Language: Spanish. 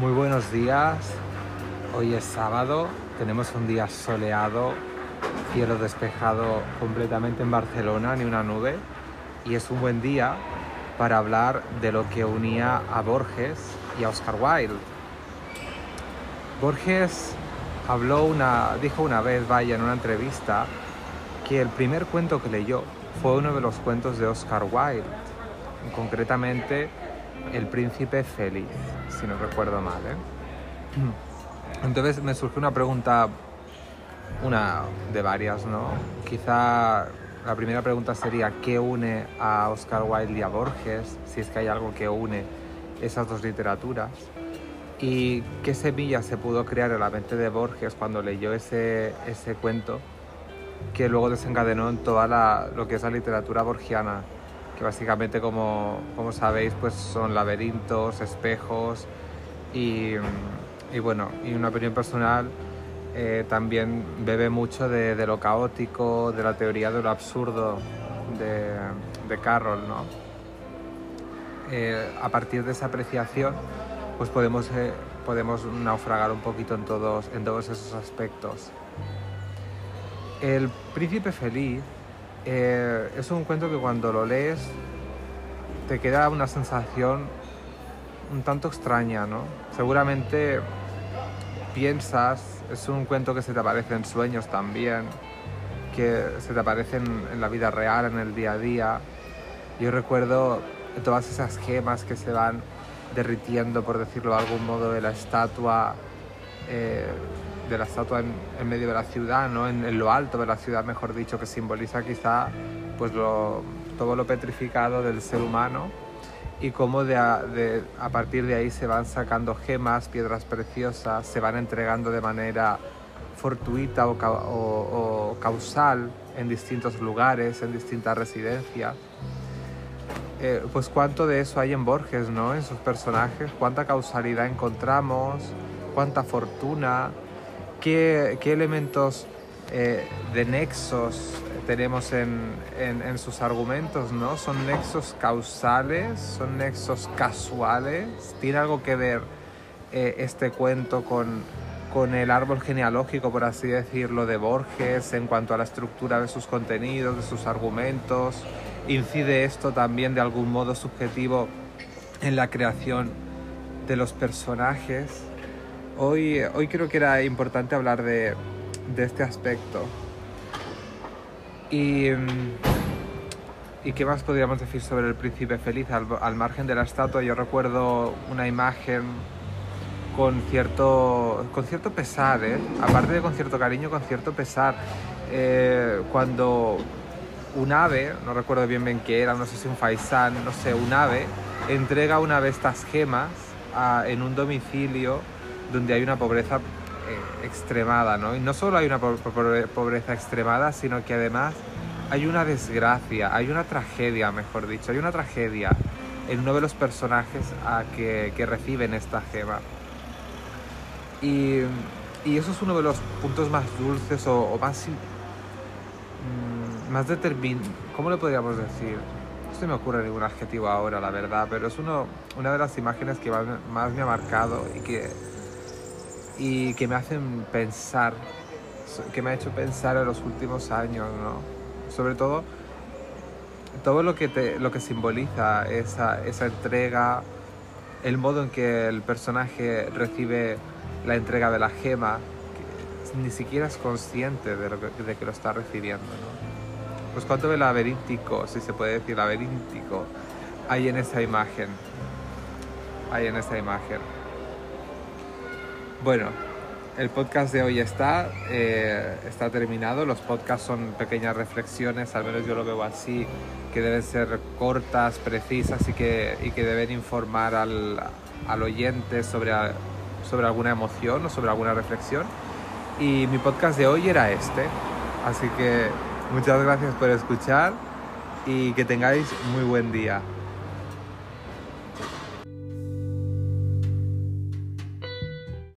Buenos días, hoy es sábado, tenemos un día soleado, cielo despejado completamente en Barcelona, ni una nube, y es un buen día para hablar de lo que unía a Borges y a Oscar Wilde. Borges habló una, dijo una vez, vaya, en una entrevista, que el primer cuento que leyó fue uno de los cuentos de Oscar Wilde, concretamente El príncipe feliz, si no recuerdo mal. ¿eh? Entonces me surgió una pregunta, una de varias, ¿no? Quizá la primera pregunta sería, ¿qué une a Oscar Wilde y a Borges? Si es que hay algo que une esas dos literaturas. ¿Y qué semilla se pudo crear en la mente de Borges cuando leyó ese, ese cuento que luego desencadenó en toda la, lo que es la literatura borgiana? Que básicamente, como, como sabéis, pues son laberintos, espejos y, y bueno, y una opinión personal eh, también bebe mucho de, de, lo caótico, de la teoría de lo absurdo de, de Carroll, ¿no? Eh, a partir de esa apreciación, pues podemos, eh, podemos naufragar un poquito en todos, en todos esos aspectos. El príncipe feliz eh, es un cuento que cuando lo lees te queda una sensación un tanto extraña, ¿no? Seguramente piensas, es un cuento que se te aparece en sueños también, que se te aparece en, en la vida real, en el día a día. Yo recuerdo todas esas gemas que se van derritiendo, por decirlo de algún modo, de la estatua, eh, de la estatua en, medio de la ciudad, ¿no? En, lo alto de la ciudad, mejor dicho, que simboliza quizá pues todo lo petrificado del ser humano y cómo de a, partir de ahí se van sacando gemas, piedras preciosas, se van entregando de manera fortuita o causal en distintos lugares, en distintas residencias. Eh, pues cuánto de eso hay en Borges, ¿no? En sus personajes, cuánta causalidad encontramos, cuánta fortuna, qué, qué elementos eh, de nexos tenemos en, en, en, sus argumentos, ¿no? Son nexos causales, son nexos casuales, tiene algo que ver eh, este cuento con, con el árbol genealógico, por así decirlo, de Borges en cuanto a la estructura de sus contenidos, de sus argumentos. Incide esto también de algún modo subjetivo en la creación de los personajes. Hoy, hoy creo que era importante hablar de, de este aspecto. Y, ¿Y qué más podríamos decir sobre el príncipe feliz? Al, al margen de la estatua, yo recuerdo una imagen con cierto, con cierto pesar, ¿eh? aparte de con cierto cariño, con cierto pesar. Eh, cuando un ave, no recuerdo bien bien qué era, no sé si un faisán, no sé, un ave, entrega una de estas gemas a, en un domicilio donde hay una pobreza eh, extremada, ¿no? Y no solo hay una pobreza extremada, sino que además hay una desgracia, hay una tragedia, mejor dicho, hay una tragedia en uno de los personajes a que, que reciben esta gema. Y, y, eso es uno de los puntos más dulces o, o más, mmm, más determin... ¿Cómo le podríamos decir? No se me ocurre ningún adjetivo ahora, la verdad, pero es uno, una de las imágenes que más, más me ha marcado y que, y que me hacen pensar, que me ha hecho pensar en los últimos años, ¿no? Sobre todo, todo lo que, te, lo que simboliza esa, esa entrega, el modo en que el personaje recibe la entrega de la gema, que ni siquiera es consciente de, lo que, de que lo está recibiendo. ¿no? Pues cuánto de laberíntico, si se puede decir laberíntico, hay en esa imagen. Hay en esa imagen. Bueno, el podcast de hoy está, eh, está terminado. Los podcasts son pequeñas reflexiones, al menos yo lo veo así, que deben ser cortas, precisas y que, y que deben informar al, al oyente sobre sobre alguna emoción o sobre alguna reflexión. Y mi podcast de hoy era este. Así que muchas gracias por escuchar y que tengáis muy buen día.